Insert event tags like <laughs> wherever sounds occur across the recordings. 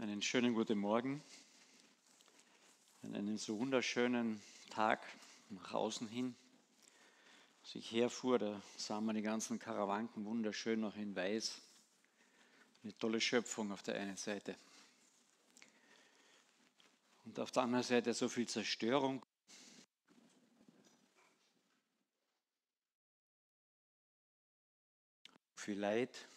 Einen schönen guten Morgen. Einen so wunderschönen Tag nach außen hin. Als ich herfuhr, da sah man die ganzen Karawanken wunderschön noch in weiß. Eine tolle Schöpfung auf der einen Seite. Und auf der anderen Seite so viel Zerstörung. Viel Leid.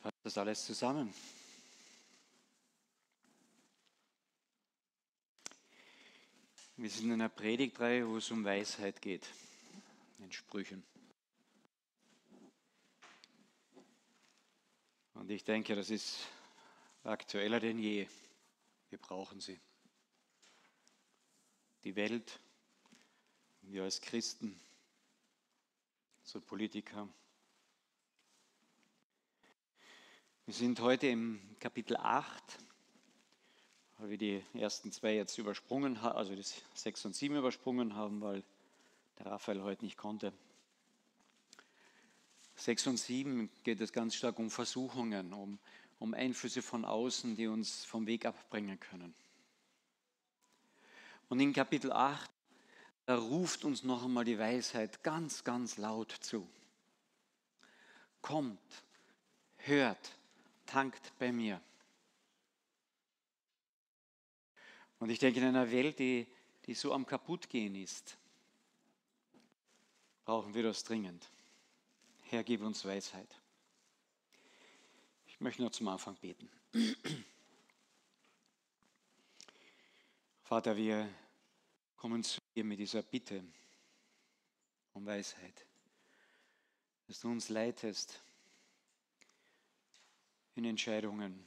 Passt das alles zusammen? Wir sind in einer Predigtreihe, wo es um Weisheit geht, in Sprüchen. Und ich denke, das ist aktueller denn je. Wir brauchen sie. Die Welt, wir als Christen, so Politiker, Wir sind heute im Kapitel 8, weil wir die ersten zwei jetzt übersprungen haben, also das 6 und 7 übersprungen haben, weil der Raphael heute nicht konnte. 6 und 7 geht es ganz stark um Versuchungen, um, um Einflüsse von außen, die uns vom Weg abbringen können. Und in Kapitel 8, da ruft uns noch einmal die Weisheit ganz, ganz laut zu. Kommt, hört, tankt bei mir. Und ich denke, in einer Welt, die, die so am Kaputtgehen ist, brauchen wir das dringend. Herr, gib uns Weisheit. Ich möchte nur zum Anfang beten. Vater, wir kommen zu dir mit dieser Bitte um Weisheit, dass du uns leitest in Entscheidungen,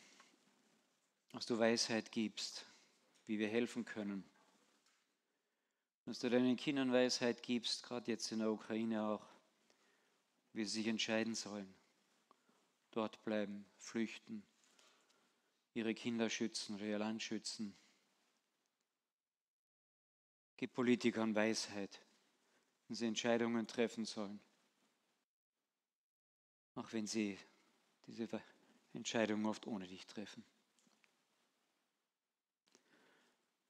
dass du Weisheit gibst, wie wir helfen können, dass du deinen Kindern Weisheit gibst, gerade jetzt in der Ukraine auch, wie sie sich entscheiden sollen, dort bleiben, flüchten, ihre Kinder schützen oder ihr Land schützen. Gib Politikern Weisheit, wenn sie Entscheidungen treffen sollen, auch wenn sie diese Entscheidungen oft ohne dich treffen.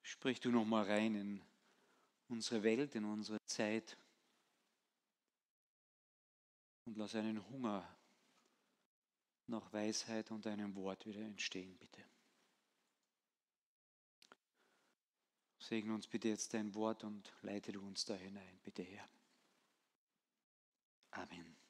Sprich du noch mal rein in unsere Welt, in unsere Zeit und lass einen Hunger nach Weisheit und einem Wort wieder entstehen, bitte. Segne uns bitte jetzt dein Wort und leite du uns da hinein, bitte Herr. Amen.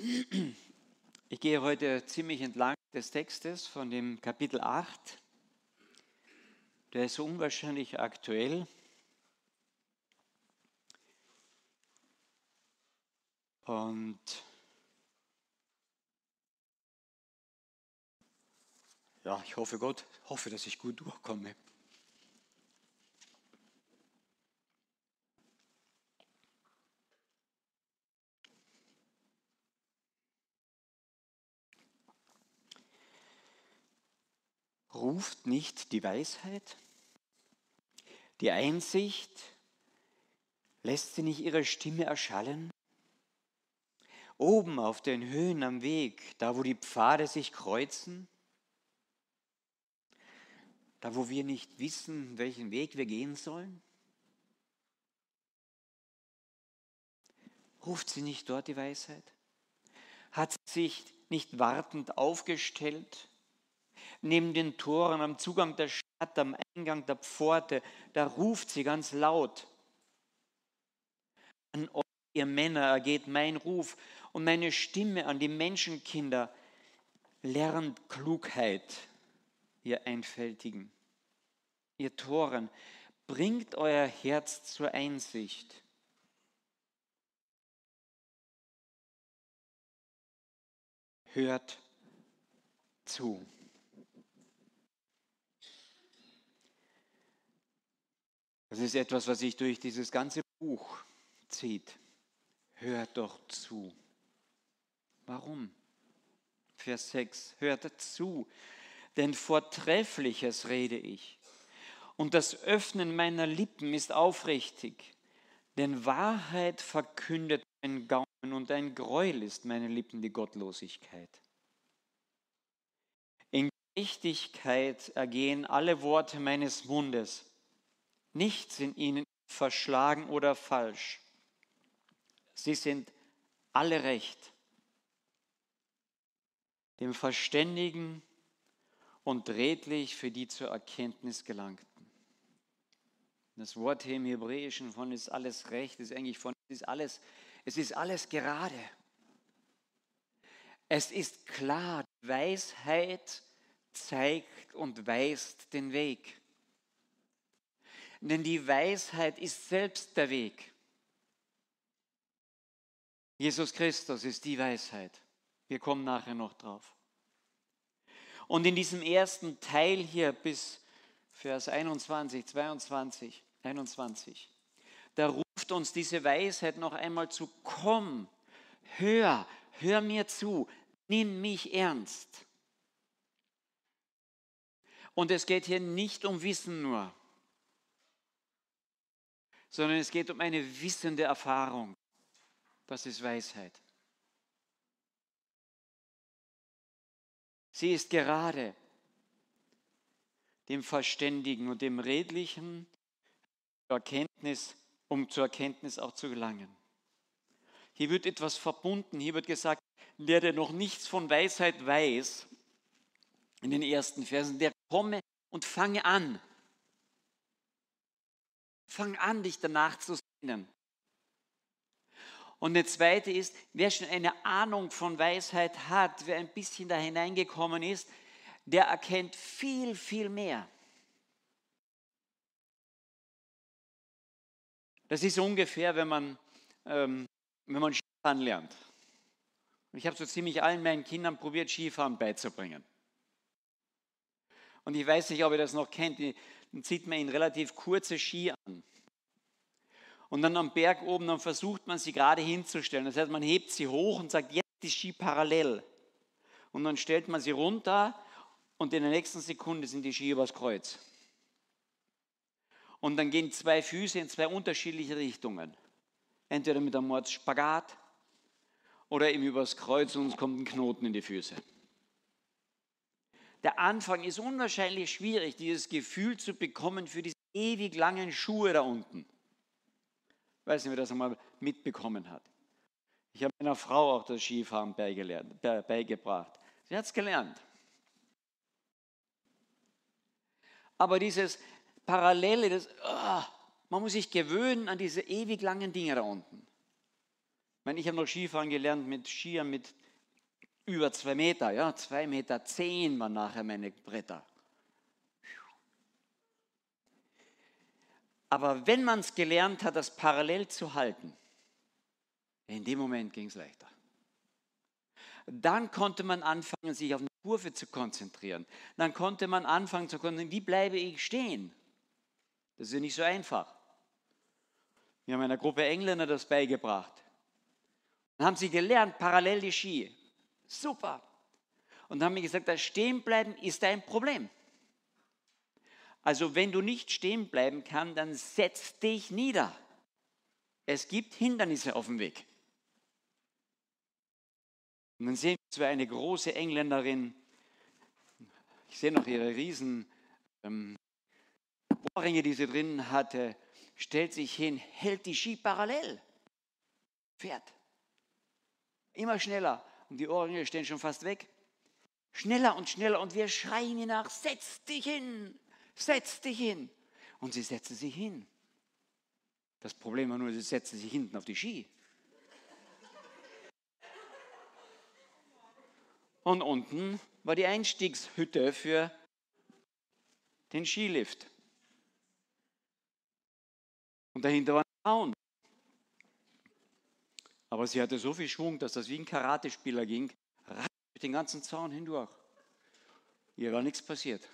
Ich gehe heute ziemlich entlang des Textes von dem Kapitel 8. Der ist unwahrscheinlich aktuell. Und ja, ich hoffe Gott, hoffe, dass ich gut durchkomme. Ruft nicht die Weisheit? Die Einsicht, lässt sie nicht ihre Stimme erschallen? Oben auf den Höhen am Weg, da wo die Pfade sich kreuzen, da wo wir nicht wissen, welchen Weg wir gehen sollen? Ruft sie nicht dort die Weisheit? Hat sie sich nicht wartend aufgestellt neben den Toren, am Zugang der Stadt, am Eingang der Pforte, da ruft sie ganz laut. An euch, ihr Männer, ergeht mein Ruf und meine Stimme an die Menschenkinder. Lernt Klugheit, ihr Einfältigen. Ihr Toren, bringt euer Herz zur Einsicht. Hört zu. Das ist etwas, was sich durch dieses ganze Buch zieht. Hört doch zu. Warum? Vers 6. Hört zu, denn Vortreffliches rede ich und das Öffnen meiner Lippen ist aufrichtig. Denn Wahrheit verkündet mein Gaumen und ein Gräuel ist meine Lippen die Gottlosigkeit. In Gerechtigkeit ergehen alle Worte meines Mundes. Nichts in ihnen verschlagen oder falsch. Sie sind alle recht. Dem Verständigen und redlich für die zur Erkenntnis gelangten. Das Wort hier im Hebräischen von ist alles recht, ist eigentlich von, ist alles, es ist alles gerade. Es ist klar, Weisheit zeigt und weist den Weg. Denn die Weisheit ist selbst der Weg. Jesus Christus ist die Weisheit. Wir kommen nachher noch drauf. Und in diesem ersten Teil hier bis Vers 21, 22, 21, da ruft uns diese Weisheit noch einmal zu, komm, hör, hör mir zu, nimm mich ernst. Und es geht hier nicht um Wissen nur, sondern es geht um eine wissende Erfahrung. Das ist Weisheit. Sie ist gerade dem Verständigen und dem Redlichen Erkenntnis, um zur Erkenntnis auch zu gelangen. Hier wird etwas verbunden. Hier wird gesagt, der, der noch nichts von Weisheit weiß, in den ersten Versen, der komme und fange an. Fang an, dich danach zu sehnen. Und der zweite ist, wer schon eine Ahnung von Weisheit hat, wer ein bisschen da hineingekommen ist, der erkennt viel, viel mehr. Das ist ungefähr, wenn man, ähm, wenn man Skifahren lernt. Ich habe so ziemlich allen meinen Kindern probiert, Skifahren beizubringen. Und ich weiß nicht, ob ihr das noch kennt, dann zieht man ihnen relativ kurze Ski an. Und dann am Berg oben, dann versucht man sie gerade hinzustellen. Das heißt, man hebt sie hoch und sagt, jetzt die Ski parallel. Und dann stellt man sie runter und in der nächsten Sekunde sind die Ski übers Kreuz. Und dann gehen zwei Füße in zwei unterschiedliche Richtungen. Entweder mit einem Mordspagat oder eben übers Kreuz und es kommt ein Knoten in die Füße. Der Anfang ist unwahrscheinlich schwierig, dieses Gefühl zu bekommen für diese ewig langen Schuhe da unten. Ich weiß nicht, wer das einmal mitbekommen hat. Ich habe meiner Frau auch das Skifahren beigebracht. Sie hat es gelernt. Aber dieses Parallele, das, oh, man muss sich gewöhnen an diese ewig langen Dinge da unten. Ich, meine, ich habe noch Skifahren gelernt mit Skiern mit über zwei Meter, ja, zwei Meter zehn waren nachher meine Bretter. Aber wenn man es gelernt hat, das parallel zu halten, in dem Moment ging es leichter. Dann konnte man anfangen, sich auf eine Kurve zu konzentrieren. Dann konnte man anfangen zu konzentrieren, wie bleibe ich stehen? Das ist ja nicht so einfach. Wir haben einer Gruppe Engländer das beigebracht. Dann haben sie gelernt, parallel die Ski. Super. Und haben mir gesagt, das Stehenbleiben ist ein Problem. Also wenn du nicht stehen bleiben kannst, dann setz dich nieder. Es gibt Hindernisse auf dem Weg. Und dann sehen wir eine große Engländerin, ich sehe noch ihre riesen ähm, Ohrringe, die sie drin hatte, stellt sich hin, hält die Ski parallel, fährt. Immer schneller und die Ohrringe stehen schon fast weg. Schneller und schneller und wir schreien ihr nach, setz dich hin, setz dich hin. Und sie setzte sich hin. Das Problem war nur, sie setzte sich hinten auf die Ski. Und unten war die Einstiegshütte für den Skilift. Und dahinter war ein Zaun. Aber sie hatte so viel Schwung, dass das wie ein Karatespieler ging, mit den ganzen Zaun hindurch. Ihr war nichts passiert.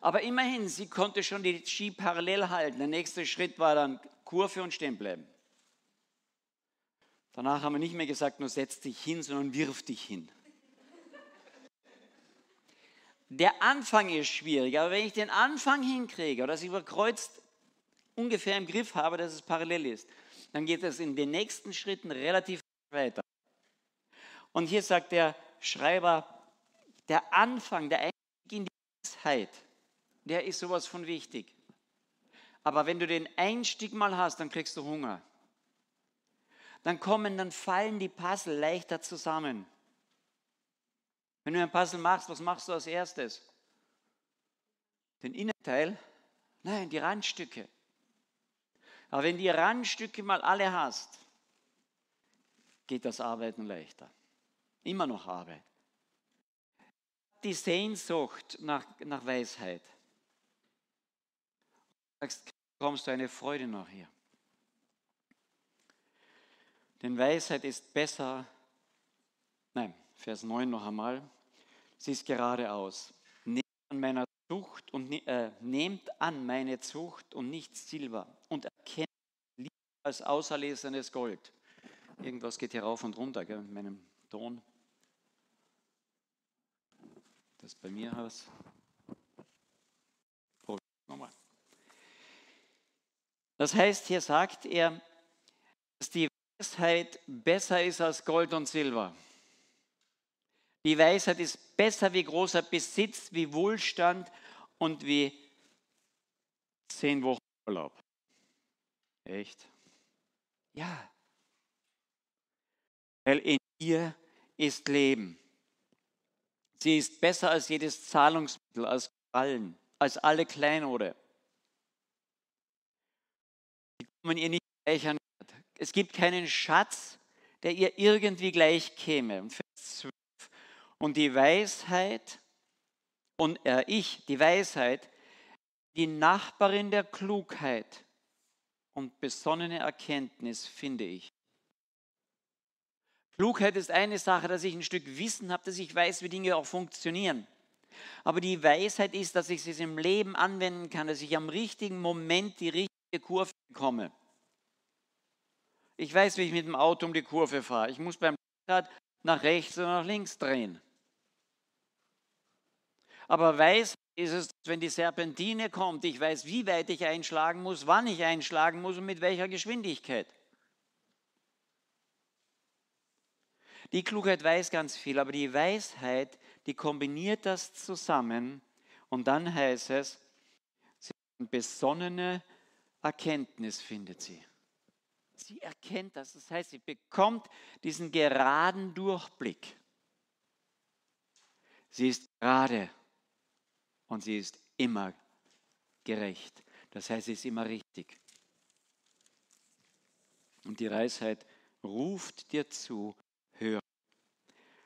Aber immerhin, sie konnte schon die Ski parallel halten. Der nächste Schritt war dann Kurve und stehen bleiben. Danach haben wir nicht mehr gesagt, nur setz dich hin, sondern wirf dich hin. der Anfang ist schwierig, aber wenn ich den Anfang hinkriege oder das überkreuzt ungefähr im Griff habe, dass es parallel ist, dann geht es in den nächsten Schritten relativ weiter. Und hier sagt der Schreiber, der Anfang, der Einstieg in die Weisheit, der ist sowas von wichtig. Aber wenn du den Einstieg mal hast, dann kriegst du Hunger. Dann kommen, dann fallen die Puzzle leichter zusammen. Wenn du ein Puzzle machst, was machst du als erstes? Den Innenteil? Nein, die Randstücke. Aber wenn die Randstücke mal alle hast, geht das Arbeiten leichter. Immer noch Arbeit. Die Sehnsucht nach, nach Weisheit. Sagst, kommst du eine Freude noch hier. Denn Weisheit ist besser, nein, Vers 9 noch einmal, sie ist geradeaus. Zucht und äh, nehmt an meine Zucht und nicht Silber und erkennt lieber als auserlesenes Gold. Irgendwas geht hier rauf und runter, gell, in meinem Ton. Das bei mir. Oh, nochmal. Das heißt, hier sagt er, dass die Weisheit besser ist als Gold und Silber. Die Weisheit ist besser wie großer Besitz, wie Wohlstand und wie zehn Wochen Urlaub. Echt? Ja. Weil in ihr ist Leben. Sie ist besser als jedes Zahlungsmittel, als allen, als alle Kleinode. Sie kommen ihr nicht gleich an. Es gibt keinen Schatz, der ihr irgendwie gleich käme. Und 12 und die Weisheit und äh, ich, die Weisheit, die Nachbarin der Klugheit und besonnene Erkenntnis finde ich. Klugheit ist eine Sache, dass ich ein Stück Wissen habe, dass ich weiß, wie Dinge auch funktionieren. Aber die Weisheit ist, dass ich es im Leben anwenden kann, dass ich am richtigen Moment die richtige Kurve bekomme. Ich weiß, wie ich mit dem Auto um die Kurve fahre. Ich muss beim Rad nach rechts oder nach links drehen. Aber weiß ist es, wenn die Serpentine kommt, ich weiß, wie weit ich einschlagen muss, wann ich einschlagen muss und mit welcher Geschwindigkeit. Die Klugheit weiß ganz viel, aber die Weisheit, die kombiniert das zusammen und dann heißt es, eine besonnene Erkenntnis findet sie. Sie erkennt das, das heißt, sie bekommt diesen geraden Durchblick. Sie ist gerade und sie ist immer gerecht. Das heißt, sie ist immer richtig. Und die Weisheit ruft dir zu, hör.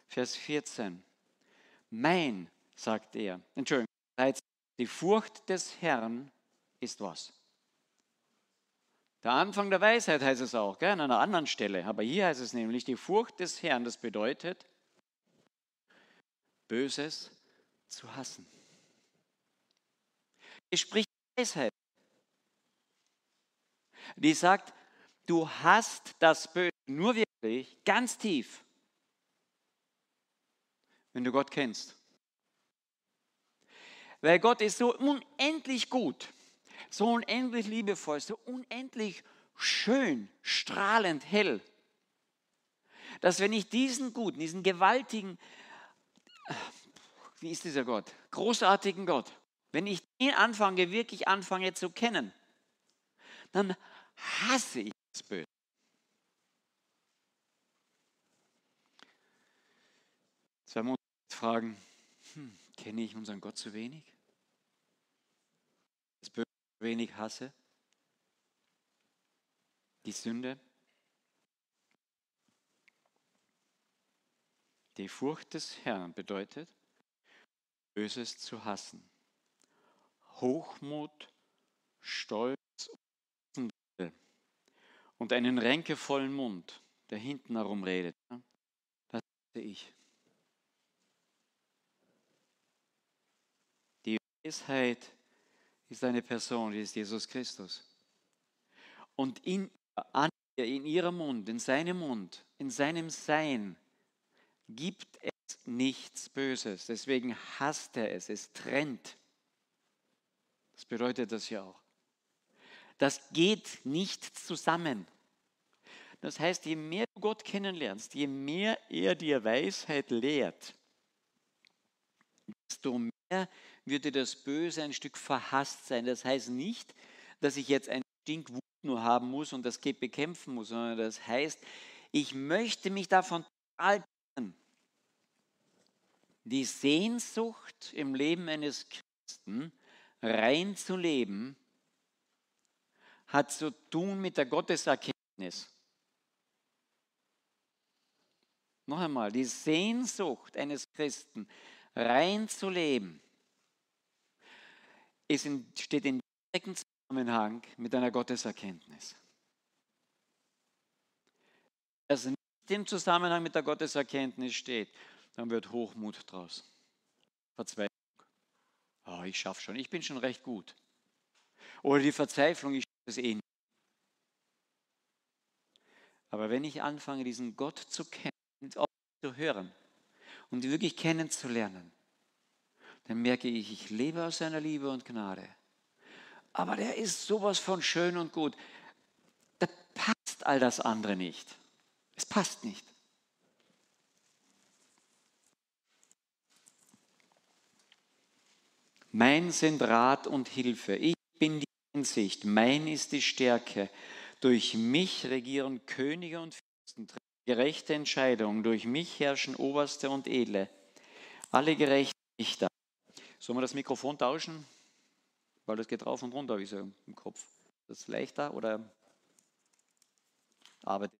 Vers 14. Mein, sagt er, Entschuldigung, die Furcht des Herrn ist was? Der Anfang der Weisheit heißt es auch, gell, an einer anderen Stelle. Aber hier heißt es nämlich die Furcht des Herrn. Das bedeutet, Böses zu hassen. Es spricht Weisheit. Die sagt, du hast das Böse nur wirklich ganz tief, wenn du Gott kennst. Weil Gott ist so unendlich gut, so unendlich liebevoll, so unendlich schön, strahlend hell, dass wenn ich diesen guten, diesen gewaltigen, wie ist dieser Gott, großartigen Gott, wenn ich ihn anfange, wirklich anfange zu kennen, dann hasse ich das Böse. Wir uns fragen, hm, kenne ich unseren Gott zu wenig? Das Böse zu wenig hasse? Die Sünde? Die Furcht des Herrn bedeutet, Böses zu hassen. Hochmut, Stolz und einen ränkevollen Mund, der hinten herum redet. Das sehe ich. Die Weisheit ist eine Person, die ist Jesus Christus. Und in, an, in ihrem Mund, in seinem Mund, in seinem Sein gibt es nichts Böses. Deswegen hasst er es. Es trennt. Das bedeutet das ja auch. Das geht nicht zusammen. Das heißt, je mehr du Gott kennenlernst, je mehr er dir Weisheit lehrt, desto mehr wird dir das Böse ein Stück verhasst sein. Das heißt nicht, dass ich jetzt ein Stinkwut nur haben muss und das bekämpfen muss, sondern das heißt, ich möchte mich davon trennen. Die Sehnsucht im Leben eines Christen, rein zu leben, hat zu tun mit der Gotteserkenntnis. Noch einmal, die Sehnsucht eines Christen, rein zu leben, ist in, steht in direktem Zusammenhang mit einer Gotteserkenntnis. Das nicht im Zusammenhang mit der Gotteserkenntnis steht, dann wird Hochmut draus. Verzweiflung. Oh, ich schaffe schon, ich bin schon recht gut. Oder die Verzweiflung, ich schaffe es eh nicht. Aber wenn ich anfange, diesen Gott zu kennen, zu hören und wirklich kennenzulernen, dann merke ich, ich lebe aus seiner Liebe und Gnade. Aber der ist sowas von schön und gut. Da passt all das andere nicht. Es passt nicht. Mein sind Rat und Hilfe. Ich bin die Einsicht. Mein ist die Stärke. Durch mich regieren Könige und Fürsten gerechte Entscheidung. Durch mich herrschen Oberste und Edle. Alle gerechten Richter. Sollen wir das Mikrofon tauschen? Weil das geht rauf und runter, wie so im Kopf. Das ist leichter oder arbeitet?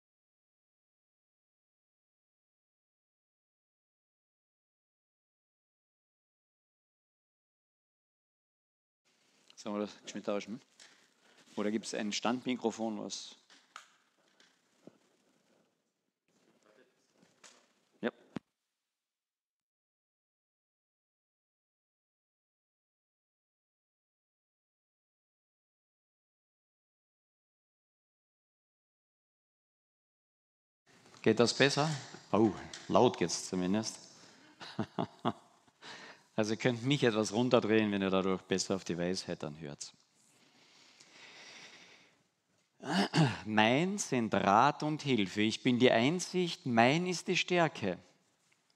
Sollen wir das mit tauschen? Oder gibt es ein Standmikrofon, was Geht das besser? Oh, laut geht es zumindest. <laughs> Also ihr könnt mich etwas runterdrehen, wenn ihr dadurch besser auf die Weisheit dann hört. <clears throat> Mein sind Rat und Hilfe. Ich bin die Einsicht, mein ist die Stärke.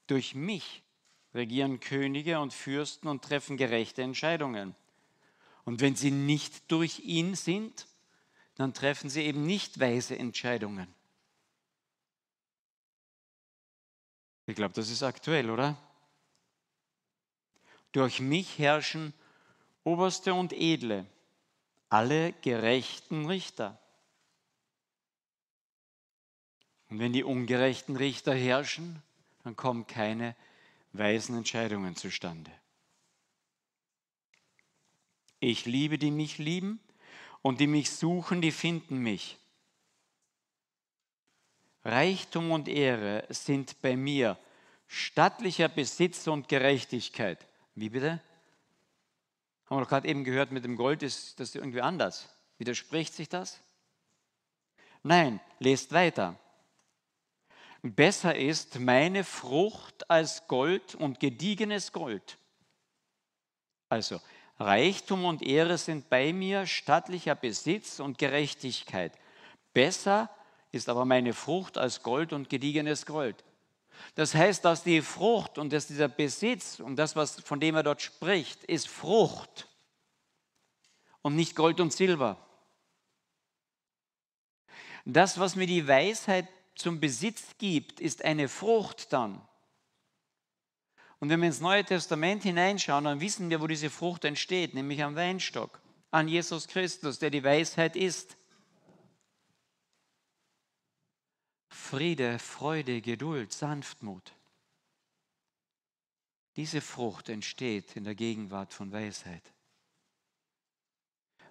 Durch mich regieren Könige und Fürsten und treffen gerechte Entscheidungen. Und wenn sie nicht durch ihn sind, dann treffen sie eben nicht weise Entscheidungen. Ich glaube, das ist aktuell, oder? Durch mich herrschen Oberste und Edle, alle gerechten Richter. Und wenn die ungerechten Richter herrschen, dann kommen keine weisen Entscheidungen zustande. Ich liebe, die mich lieben, und die mich suchen, die finden mich. Reichtum und Ehre sind bei mir stattlicher Besitz und Gerechtigkeit. Wie bitte? Haben wir doch gerade eben gehört, mit dem Gold ist das irgendwie anders. Widerspricht sich das? Nein, lest weiter. Besser ist meine Frucht als Gold und gediegenes Gold. Also, Reichtum und Ehre sind bei mir, stattlicher Besitz und Gerechtigkeit. Besser ist aber meine Frucht als Gold und gediegenes Gold. Das heißt, dass die Frucht und dass dieser Besitz und das, was, von dem er dort spricht, ist Frucht und nicht Gold und Silber. Das, was mir die Weisheit zum Besitz gibt, ist eine Frucht dann. Und wenn wir ins Neue Testament hineinschauen, dann wissen wir, wo diese Frucht entsteht, nämlich am Weinstock, an Jesus Christus, der die Weisheit ist. Friede, Freude, Geduld, Sanftmut. Diese Frucht entsteht in der Gegenwart von Weisheit.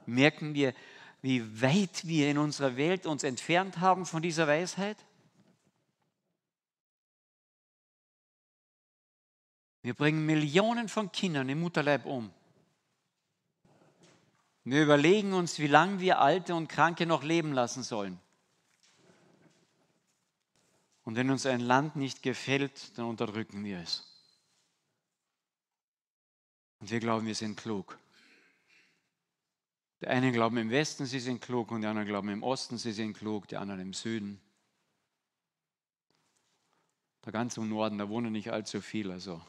Merken wir, wie weit wir in unserer Welt uns entfernt haben von dieser Weisheit? Wir bringen Millionen von Kindern im Mutterleib um. Wir überlegen uns, wie lange wir Alte und Kranke noch leben lassen sollen. Und wenn uns ein Land nicht gefällt, dann unterdrücken wir es. Und wir glauben, wir sind klug. Die einen glauben im Westen, sie sind klug, und die anderen glauben im Osten, sie sind klug, die anderen im Süden. Da ganz im Norden, da wohnen nicht allzu viele. Also.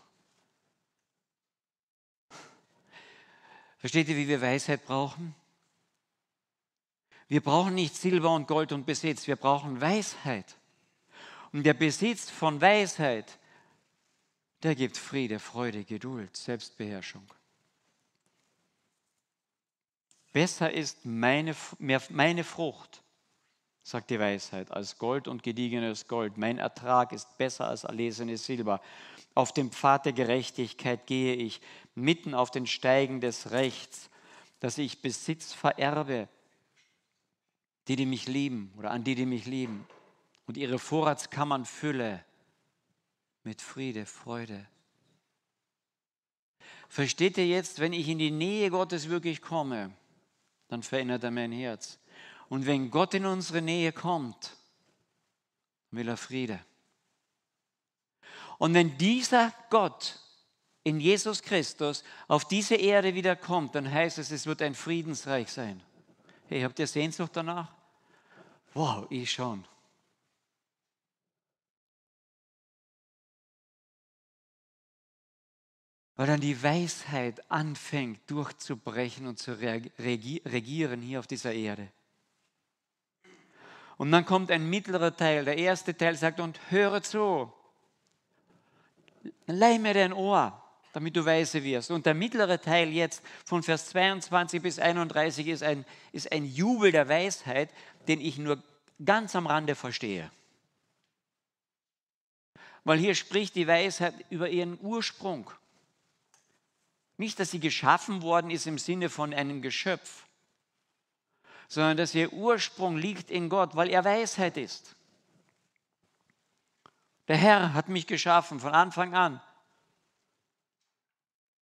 Versteht ihr, wie wir Weisheit brauchen? Wir brauchen nicht Silber und Gold und Besitz, wir brauchen Weisheit. Und der Besitz von Weisheit, der gibt Friede, Freude, Geduld, Selbstbeherrschung. Besser ist meine, meine Frucht, sagt die Weisheit, als Gold und gediegenes Gold. Mein Ertrag ist besser als erlesenes Silber. Auf dem Pfad der Gerechtigkeit gehe ich, mitten auf den Steigen des Rechts, dass ich Besitz vererbe, die, die mich lieben oder an die, die mich lieben und ihre Vorratskammern fülle mit Friede, Freude. Versteht ihr jetzt, wenn ich in die Nähe Gottes wirklich komme, dann verändert er mein Herz. Und wenn Gott in unsere Nähe kommt, will er Friede. Und wenn dieser Gott in Jesus Christus auf diese Erde wieder kommt, dann heißt es, es wird ein Friedensreich sein. Hey, habt ihr Sehnsucht danach? Wow, ich schon. Weil dann die Weisheit anfängt durchzubrechen und zu regieren hier auf dieser Erde. Und dann kommt ein mittlerer Teil. Der erste Teil sagt, und höre zu. Leih mir dein Ohr, damit du weise wirst. Und der mittlere Teil jetzt von Vers 22 bis 31 ist ein, ist ein Jubel der Weisheit, den ich nur ganz am Rande verstehe. Weil hier spricht die Weisheit über ihren Ursprung. Nicht, dass sie geschaffen worden ist im Sinne von einem Geschöpf, sondern dass ihr Ursprung liegt in Gott, weil er Weisheit ist. Der Herr hat mich geschaffen von Anfang an.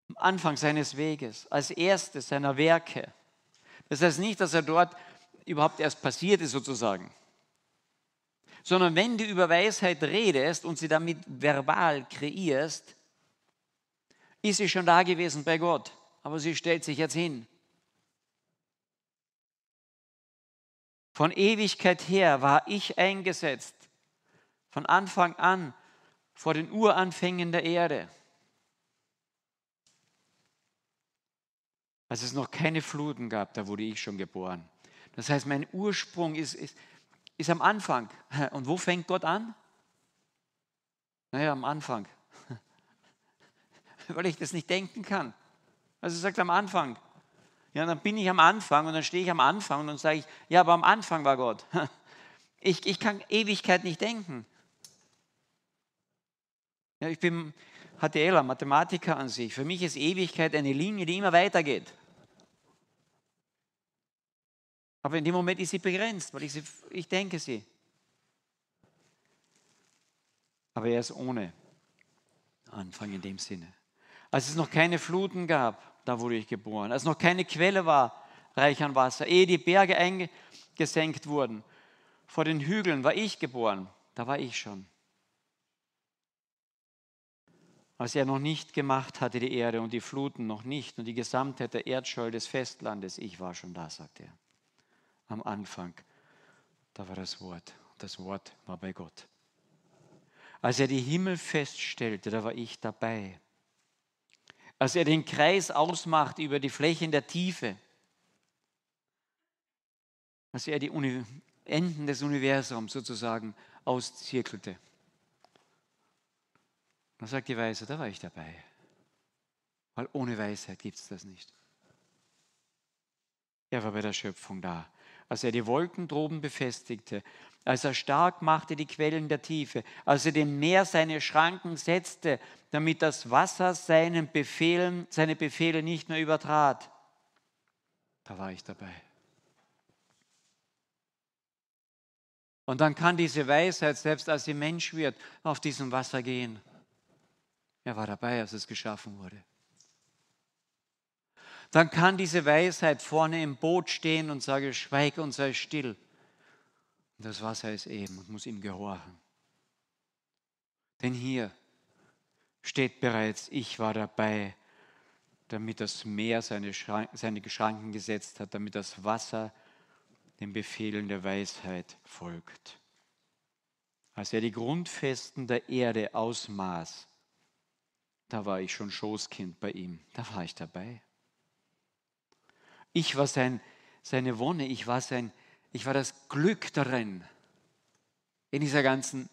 Am Anfang seines Weges, als erstes seiner Werke. Das heißt nicht, dass er dort überhaupt erst passiert ist sozusagen. Sondern wenn du über Weisheit redest und sie damit verbal kreierst, ist sie schon da gewesen bei Gott. Aber sie stellt sich jetzt hin. Von Ewigkeit her war ich eingesetzt, von Anfang an vor den Uranfängen der Erde. Als es noch keine Fluten gab, da wurde ich schon geboren. Das heißt, mein Ursprung ist, ist, ist am Anfang. Und wo fängt Gott an? Naja, am Anfang. <laughs> Weil ich das nicht denken kann. Also er sagt am Anfang. Ja, dann bin ich am Anfang und dann stehe ich am Anfang und dann sage ich, ja, aber am Anfang war Gott. <laughs> Ich, ich kann Ewigkeit nicht denken. Ja, ich bin HTLer, Mathematiker an sich. Für mich ist Ewigkeit eine Linie, die immer weitergeht. Aber in dem Moment ist sie begrenzt, weil ich, sie, ich denke sie. Aber er ist ohne Anfang in dem Sinne. Als es noch keine Fluten gab, da wurde ich geboren. Als noch keine Quelle war, reich an Wasser, ehe die Berge eingesenkt wurden, vor den Hügeln war ich geboren. Da war ich schon. Als er noch nicht gemacht hatte, die Erde und die Fluten noch nicht und die Gesamtheit der Erdscheu des Festlandes, ich war schon da, sagt er am Anfang, da war das Wort. Das Wort war bei Gott. Als er die Himmel feststellte, da war ich dabei. Als er den Kreis ausmacht über die Flächen der Tiefe, als er die Uni Enden des Universums sozusagen auszirkelte. Da sagt die Weisheit, da war ich dabei. Weil ohne Weisheit gibt es das nicht. Er war bei der Schöpfung da als er die Wolken droben befestigte, als er stark machte die Quellen der Tiefe, als er dem Meer seine Schranken setzte, damit das Wasser seinen Befehlen, seine Befehle nicht mehr übertrat. Da war ich dabei. Und dann kann diese Weisheit, selbst als sie Mensch wird, auf diesem Wasser gehen. Er war dabei, als es geschaffen wurde dann kann diese Weisheit vorne im Boot stehen und sage, schweig und sei still. Und das Wasser ist eben und muss ihm gehorchen. Denn hier steht bereits, ich war dabei, damit das Meer seine, seine Schranken gesetzt hat, damit das Wasser den Befehlen der Weisheit folgt. Als er die Grundfesten der Erde ausmaß, da war ich schon Schoßkind bei ihm, da war ich dabei. Ich war sein, seine Wonne, ich war, sein, ich war das Glück darin, in dieser ganzen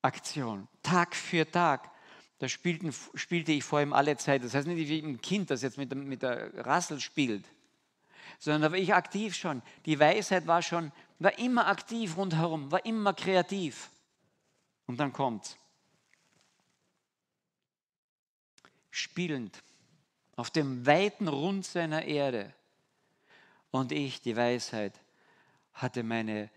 Aktion, Tag für Tag. Da spielten, spielte ich vor ihm alle Zeit. Das heißt nicht wie ein Kind, das jetzt mit, mit der Rassel spielt, sondern da war ich aktiv schon. Die Weisheit war schon, war immer aktiv rundherum, war immer kreativ. Und dann kommt spielend auf dem weiten Rund seiner Erde. Und ich, die Weisheit, hatte meine,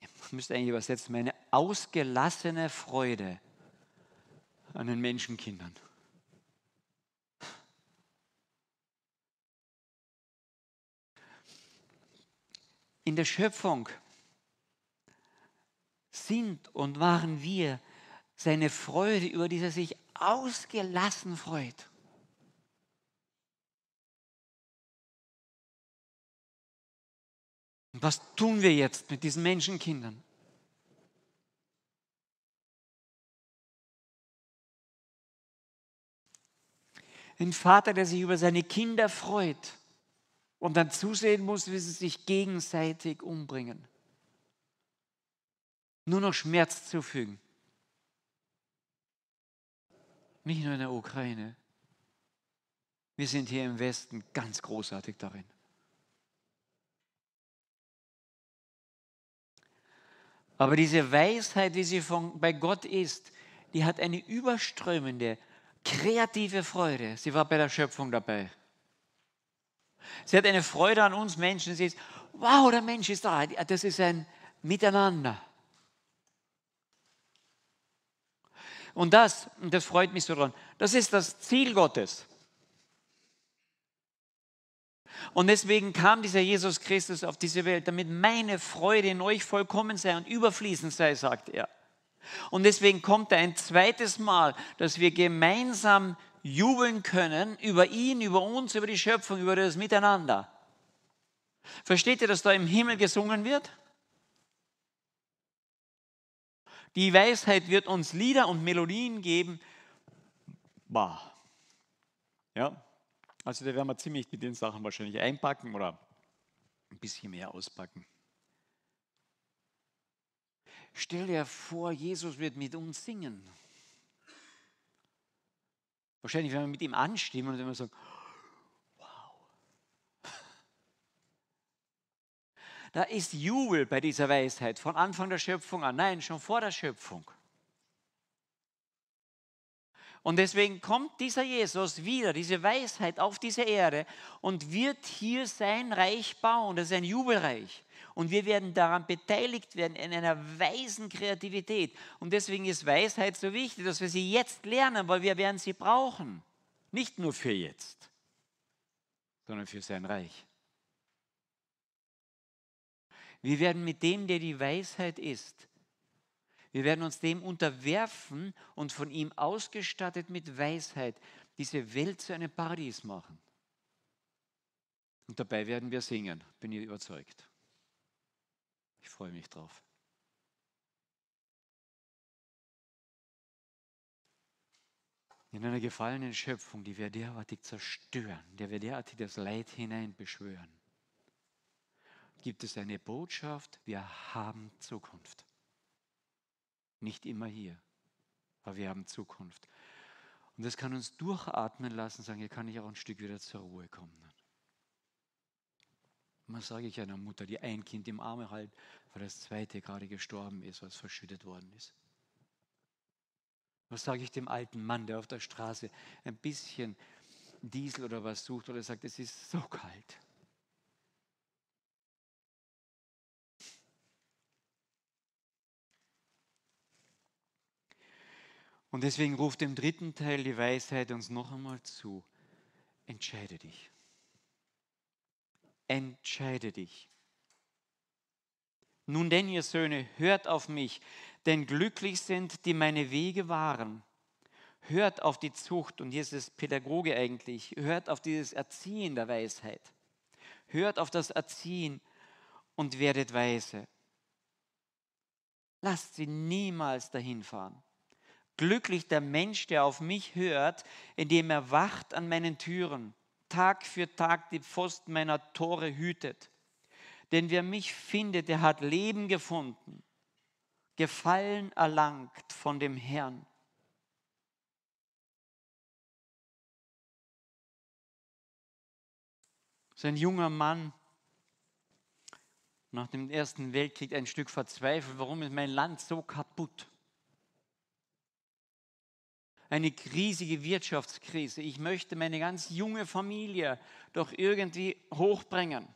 ich müsste eigentlich übersetzen, meine ausgelassene Freude an den Menschenkindern. In der Schöpfung sind und waren wir seine Freude, über die er sich ausgelassen freut. Und was tun wir jetzt mit diesen Menschenkindern? Ein Vater, der sich über seine Kinder freut und dann zusehen muss, wie sie sich gegenseitig umbringen. Nur noch Schmerz zufügen. Nicht nur in der Ukraine. Wir sind hier im Westen ganz großartig darin. Aber diese Weisheit, wie sie von, bei Gott ist, die hat eine überströmende, kreative Freude. Sie war bei der Schöpfung dabei. Sie hat eine Freude an uns Menschen. Sie ist, wow, der Mensch ist da. Das ist ein Miteinander. Und das, und das freut mich so dran, das ist das Ziel Gottes. Und deswegen kam dieser Jesus Christus auf diese Welt, damit meine Freude in euch vollkommen sei und überfließend sei, sagt er. Und deswegen kommt er ein zweites Mal, dass wir gemeinsam jubeln können über ihn, über uns, über die Schöpfung, über das Miteinander. Versteht ihr, dass da im Himmel gesungen wird? Die Weisheit wird uns Lieder und Melodien geben. Bah. Ja, also da werden wir ziemlich mit den Sachen wahrscheinlich einpacken oder ein bisschen mehr auspacken. Stell dir vor, Jesus wird mit uns singen. Wahrscheinlich, wenn wir mit ihm anstimmen und wenn wir sagen, wow. Da ist Jubel bei dieser Weisheit von Anfang der Schöpfung an. Nein, schon vor der Schöpfung. Und deswegen kommt dieser Jesus wieder, diese Weisheit auf diese Erde und wird hier sein Reich bauen. Das ist ein Jubelreich. Und wir werden daran beteiligt werden in einer weisen Kreativität. Und deswegen ist Weisheit so wichtig, dass wir sie jetzt lernen, weil wir werden sie brauchen. Nicht nur für jetzt, sondern für sein Reich. Wir werden mit dem, der die Weisheit ist, wir werden uns dem unterwerfen und von ihm ausgestattet mit Weisheit diese Welt zu einem Paradies machen. Und dabei werden wir singen, bin ich überzeugt. Ich freue mich drauf. In einer gefallenen Schöpfung, die wir derartig zerstören, der wir derartig das Leid hineinbeschwören, gibt es eine Botschaft, wir haben Zukunft. Nicht immer hier, aber wir haben Zukunft. Und das kann uns durchatmen lassen, sagen, hier kann ich auch ein Stück wieder zur Ruhe kommen. Was sage ich einer Mutter, die ein Kind im Arme hält, weil das zweite gerade gestorben ist, was verschüttet worden ist? Was sage ich dem alten Mann, der auf der Straße ein bisschen Diesel oder was sucht oder sagt, es ist so kalt? Und deswegen ruft im dritten Teil die Weisheit uns noch einmal zu. Entscheide dich. Entscheide dich. Nun denn, ihr Söhne, hört auf mich, denn glücklich sind, die meine Wege wahren. Hört auf die Zucht, und hier ist es Pädagoge eigentlich, hört auf dieses Erziehen der Weisheit. Hört auf das Erziehen und werdet weise. Lasst sie niemals dahin fahren. Glücklich der Mensch, der auf mich hört, indem er wacht an meinen Türen, Tag für Tag die Pfosten meiner Tore hütet. Denn wer mich findet, der hat Leben gefunden, Gefallen erlangt von dem Herrn. Sein junger Mann, nach dem Ersten Weltkrieg ein Stück verzweifelt, warum ist mein Land so kaputt? Eine riesige Wirtschaftskrise. Ich möchte meine ganz junge Familie doch irgendwie hochbringen.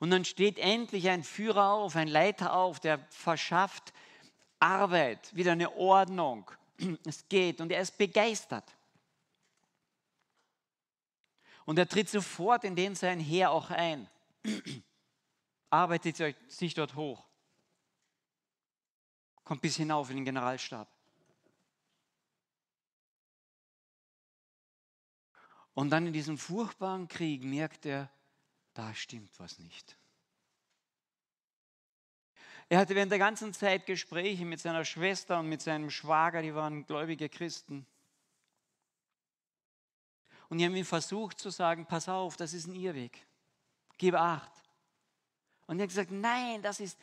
Und dann steht endlich ein Führer auf, ein Leiter auf, der verschafft Arbeit, wieder eine Ordnung. <clears throat> Es geht und er ist begeistert. Und er tritt sofort in den sein Heer auch ein <clears throat> arbeitet sich dort hoch, kommt bis hinauf in den Generalstab. Und dann in diesem furchtbaren Krieg merkt er, da stimmt was nicht. Er hatte während der ganzen Zeit Gespräche mit seiner Schwester und mit seinem Schwager, die waren gläubige Christen. Und die haben ihm versucht zu sagen, pass auf, das ist ein Irrweg. Gib acht. Und er hat gesagt, nein, das ist,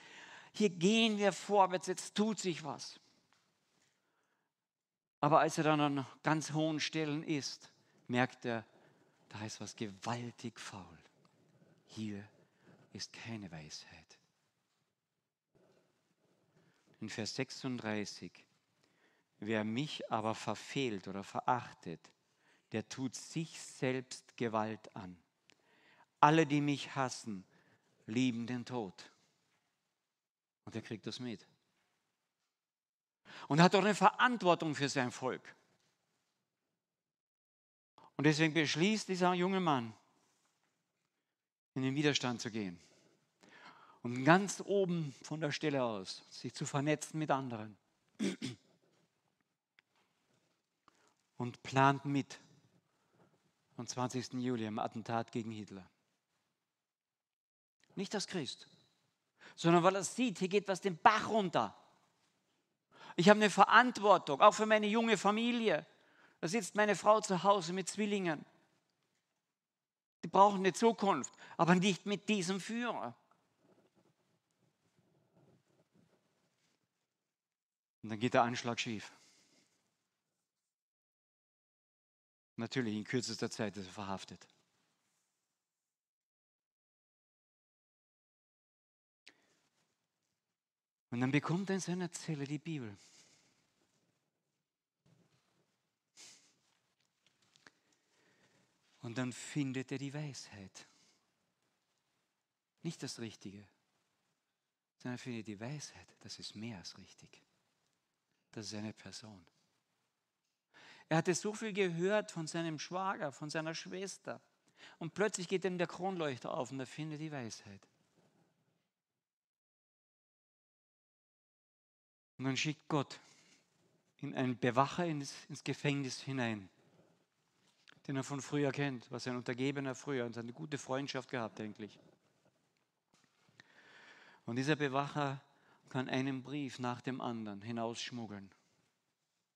hier gehen wir vorwärts, jetzt tut sich was. Aber als er dann an ganz hohen Stellen ist, merkt er, da ist was gewaltig faul. Hier ist keine Weisheit. In Vers 36, wer mich aber verfehlt oder verachtet, der tut sich selbst Gewalt an. Alle, die mich hassen, lieben den Tod. Und er kriegt das mit. Und hat auch eine Verantwortung für sein Volk. Und deswegen beschließt dieser junge Mann, in den Widerstand zu gehen. Und ganz oben von der Stelle aus sich zu vernetzen mit anderen. Und plant mit am 20. Juli am Attentat gegen Hitler. Nicht als Christ, sondern weil er sieht, hier geht was den Bach runter. Ich habe eine Verantwortung, auch für meine junge Familie. Da sitzt meine Frau zu Hause mit Zwillingen. Die brauchen eine Zukunft, aber nicht mit diesem Führer. Und dann geht der Anschlag schief. Natürlich in kürzester Zeit ist er verhaftet. Und dann bekommt er in seiner Zelle die Bibel. Und dann findet er die Weisheit. Nicht das Richtige, sondern er findet die Weisheit. Das ist mehr als richtig. Das ist eine Person. Er hatte so viel gehört von seinem Schwager, von seiner Schwester. Und plötzlich geht ihm der Kronleuchter auf und er findet die Weisheit. Und dann schickt Gott in einen Bewacher ins, ins Gefängnis hinein, den er von früher kennt, was ein Untergebener früher und eine gute Freundschaft gehabt eigentlich. Und dieser Bewacher kann einen Brief nach dem anderen hinausschmuggeln.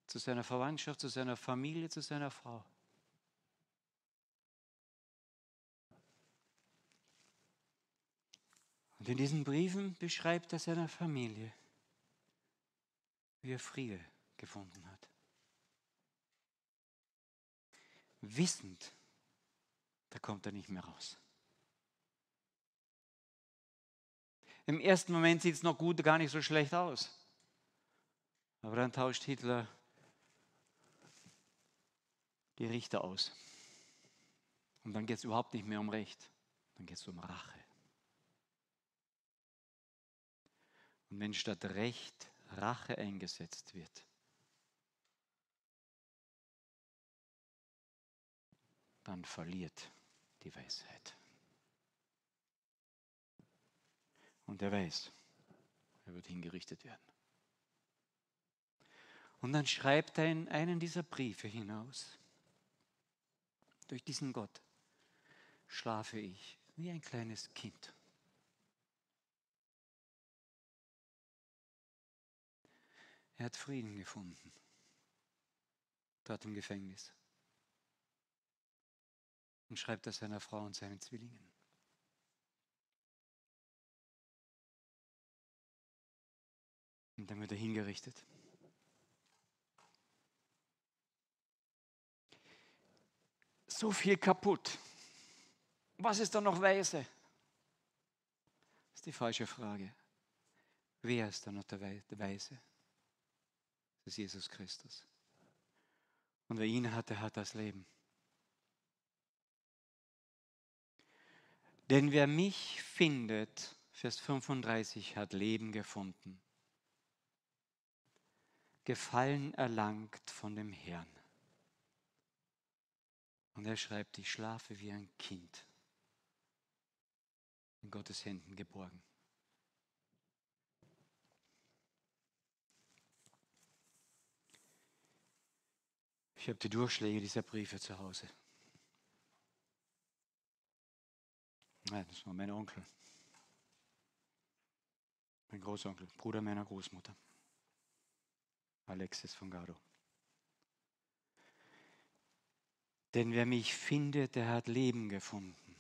Zu seiner Verwandtschaft, zu seiner Familie, zu seiner Frau. Und in diesen Briefen beschreibt er seiner Familie, wie er Friede gefunden hat. Wissend, da kommt er nicht mehr raus. Im ersten Moment sieht es noch gut, gar nicht so schlecht aus. Aber dann tauscht Hitler die Richter aus. Und dann geht es überhaupt nicht mehr um Recht, dann geht es um Rache. Und wenn statt Recht Rache eingesetzt wird, dann verliert die Weisheit. Und er weiß, er wird hingerichtet werden. Und dann schreibt er in einen dieser Briefe hinaus, durch diesen Gott schlafe ich wie ein kleines Kind. Er hat Frieden gefunden, dort im Gefängnis. Und schreibt das seiner Frau und seinen Zwillingen. Und dann wird er hingerichtet. So viel kaputt. Was ist da noch weise? Das ist die falsche Frage. Wer ist da noch der Weise? Das ist Jesus Christus. Und wer ihn hat, der hat das Leben. Denn wer mich findet, Vers 35, hat Leben gefunden. Gefallen erlangt von dem Herrn. Und er schreibt, ich schlafe wie ein Kind, in Gottes Händen geborgen. Ich habe die Durchschläge dieser Briefe zu Hause. Nein, das war mein Onkel. Mein Großonkel, Bruder meiner Großmutter. Alexis von Gado. Denn wer mich findet, der hat Leben gefunden.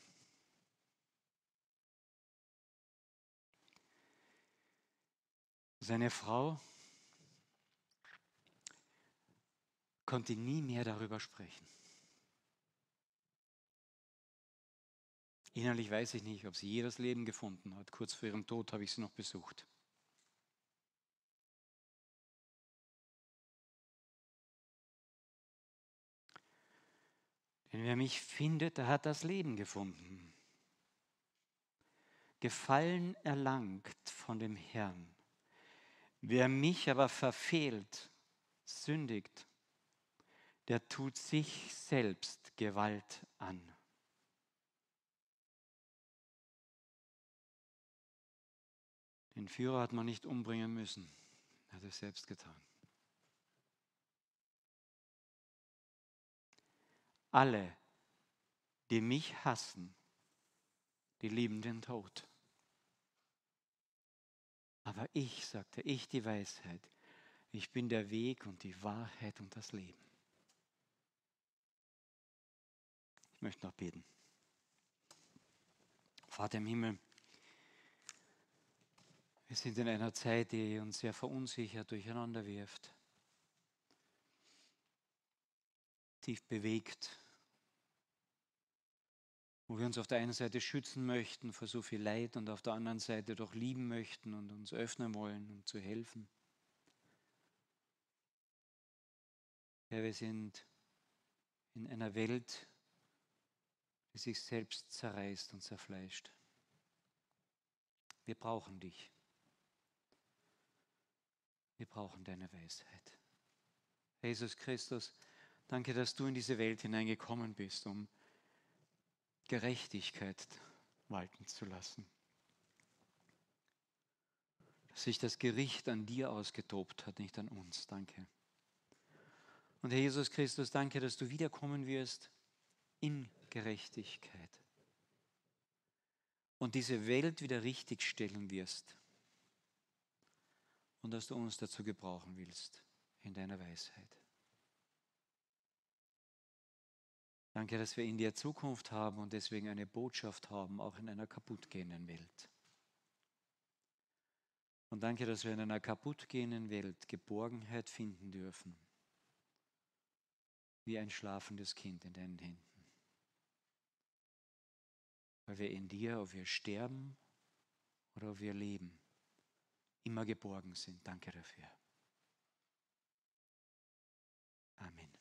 Seine Frau konnte nie mehr darüber sprechen. Innerlich weiß ich nicht, ob sie je das Leben gefunden hat. Kurz vor ihrem Tod habe ich sie noch besucht. Denn wer mich findet, der hat das Leben gefunden. Gefallen erlangt von dem Herrn. Wer mich aber verfehlt, sündigt, der tut sich selbst Gewalt an. Den Führer hat man nicht umbringen müssen, er hat es selbst getan. Alle, die mich hassen, die lieben den Tod. Aber ich, sagte ich, die Weisheit, ich bin der Weg und die Wahrheit und das Leben. Ich möchte noch beten. Vater im Himmel, wir sind in einer Zeit, die uns sehr verunsichert, durcheinander wirft, tief bewegt, wo wir uns auf der einen Seite schützen möchten vor so viel Leid und auf der anderen Seite doch lieben möchten und uns öffnen wollen, um zu helfen. Ja, wir sind in einer Welt, die sich selbst zerreißt und zerfleischt. Wir brauchen dich. Wir brauchen deine Weisheit. Jesus Christus, danke, dass du in diese Welt hineingekommen bist, um Gerechtigkeit walten zu lassen. Dass sich das Gericht an dir ausgetobt hat, nicht an uns. Danke. Und Herr Jesus Christus, danke, dass du wiederkommen wirst in Gerechtigkeit und diese Welt wieder richtigstellen wirst und dass du uns dazu gebrauchen willst in deiner Weisheit. Danke, dass wir in dir Zukunft haben und deswegen eine Botschaft haben, auch in einer kaputtgehenden Welt. Und danke, dass wir in einer kaputtgehenden Welt Geborgenheit finden dürfen, wie ein schlafendes Kind in deinen Händen. Weil wir in dir, ob wir sterben oder ob wir leben, immer geborgen sind. Danke dafür. Amen.